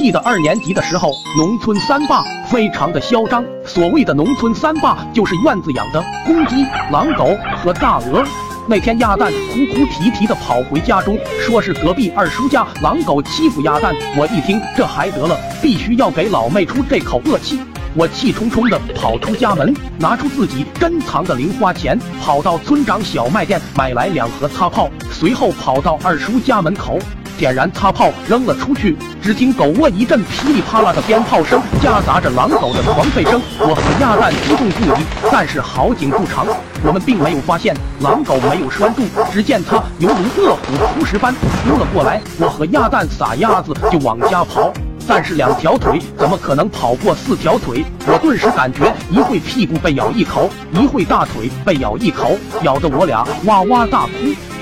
记得二年级的时候，农村三霸非常的嚣张。所谓的农村三霸，就是院子养的公鸡、狼狗和大鹅。那天鸭蛋哭哭啼啼的跑回家中，说是隔壁二叔家狼狗欺负鸭蛋。我一听，这还得了，必须要给老妹出这口恶气。我气冲冲地跑出家门，拿出自己珍藏的零花钱，跑到村长小卖店买来两盒擦炮，随后跑到二叔家门口。点燃擦炮扔了出去，只听狗窝一阵噼里啪啦的鞭炮声，夹杂着狼狗的狂吠声。我和鸭蛋激动不已，但是好景不长，我们并没有发现狼狗没有拴住，只见它犹如饿虎扑食般扑了过来。我和鸭蛋撒鸭子就往家跑，但是两条腿怎么可能跑过四条腿？我顿时感觉一会屁股被咬一口，一会大腿被咬一口，咬得我俩哇哇大哭。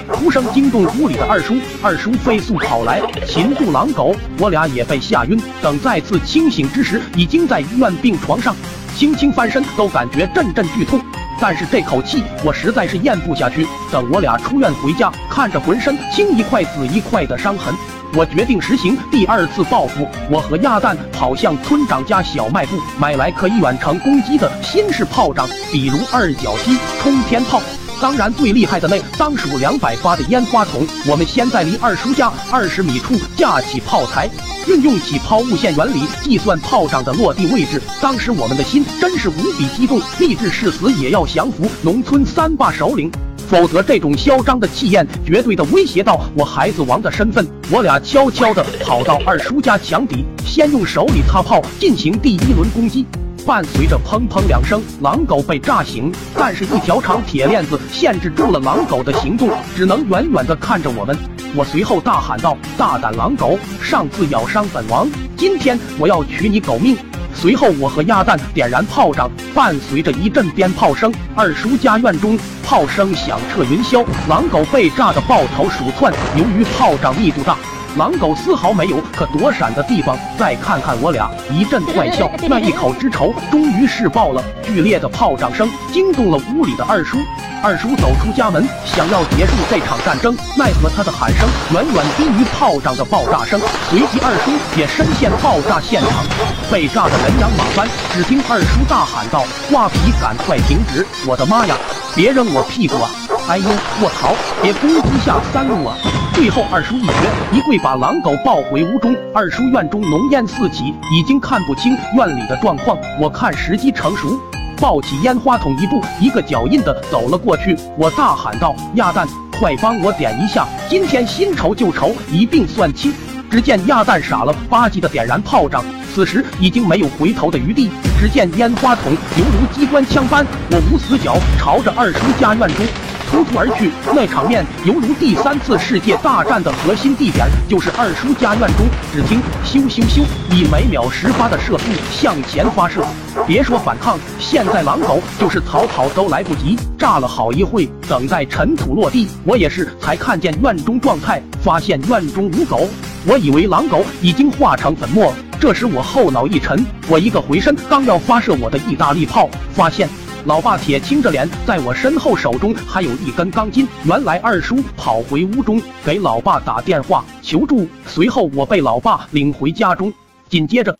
哭声惊动屋里的二叔，二叔飞速跑来擒住狼狗，我俩也被吓晕。等再次清醒之时，已经在医院病床上，轻轻翻身都感觉阵阵剧痛，但是这口气我实在是咽不下去。等我俩出院回家，看着浑身青一块紫一块的伤痕，我决定实行第二次报复。我和鸭蛋跑向村长家小卖部，买来可以远程攻击的新式炮仗，比如二脚机、冲天炮。当然，最厉害的那当属两百发的烟花筒。我们先在离二叔家二十米处架起炮台，运用起抛物线原理计算炮仗的落地位置。当时我们的心真是无比激动，立志誓死也要降服农村三霸首领，否则这种嚣张的气焰绝对的威胁到我孩子王的身份。我俩悄悄的跑到二叔家墙底，先用手里擦炮进行第一轮攻击。伴随着砰砰两声，狼狗被炸醒，但是一条长铁链子限制住了狼狗的行动，只能远远的看着我们。我随后大喊道：“大胆狼狗，上次咬伤本王，今天我要取你狗命！”随后我和鸭蛋点燃炮仗，伴随着一阵鞭炮声，二叔家院中炮声响彻云霄，狼狗被炸得抱头鼠窜。由于炮仗密度大。狼狗丝毫没有可躲闪的地方，再看看我俩，一阵怪笑。那一口之仇终于是爆了。剧烈的炮仗声惊动了屋里的二叔。二叔走出家门，想要结束这场战争，奈何他的喊声远远低于炮仗的爆炸声。随即，二叔也深陷爆炸现场，被炸得人仰马翻。只听二叔大喊道：“画皮，赶快停止！我的妈呀，别扔我屁股啊！”哎呦，我操！别攻击下三路啊！最后二叔一绝，一跪把狼狗抱回屋中。二叔院中浓烟四起，已经看不清院里的状况。我看时机成熟，抱起烟花筒，一步一个脚印的走了过去。我大喊道：“鸭蛋，快帮我点一下，今天新仇旧仇一并算清。”只见鸭蛋傻了吧唧的点燃炮仗，此时已经没有回头的余地。只见烟花筒犹如机关枪般，我无死角朝着二叔家院中。突突而去，那场面犹如第三次世界大战的核心地点就是二叔家院中。只听咻咻咻，以每秒十发的射速向前发射。别说反抗，现在狼狗就是逃跑都来不及。炸了好一会，等待尘土落地，我也是才看见院中状态，发现院中无狗。我以为狼狗已经化成粉末，这时我后脑一沉，我一个回身，刚要发射我的意大利炮，发现。老爸铁青着脸在我身后，手中还有一根钢筋。原来二叔跑回屋中给老爸打电话求助，随后我被老爸领回家中，紧接着。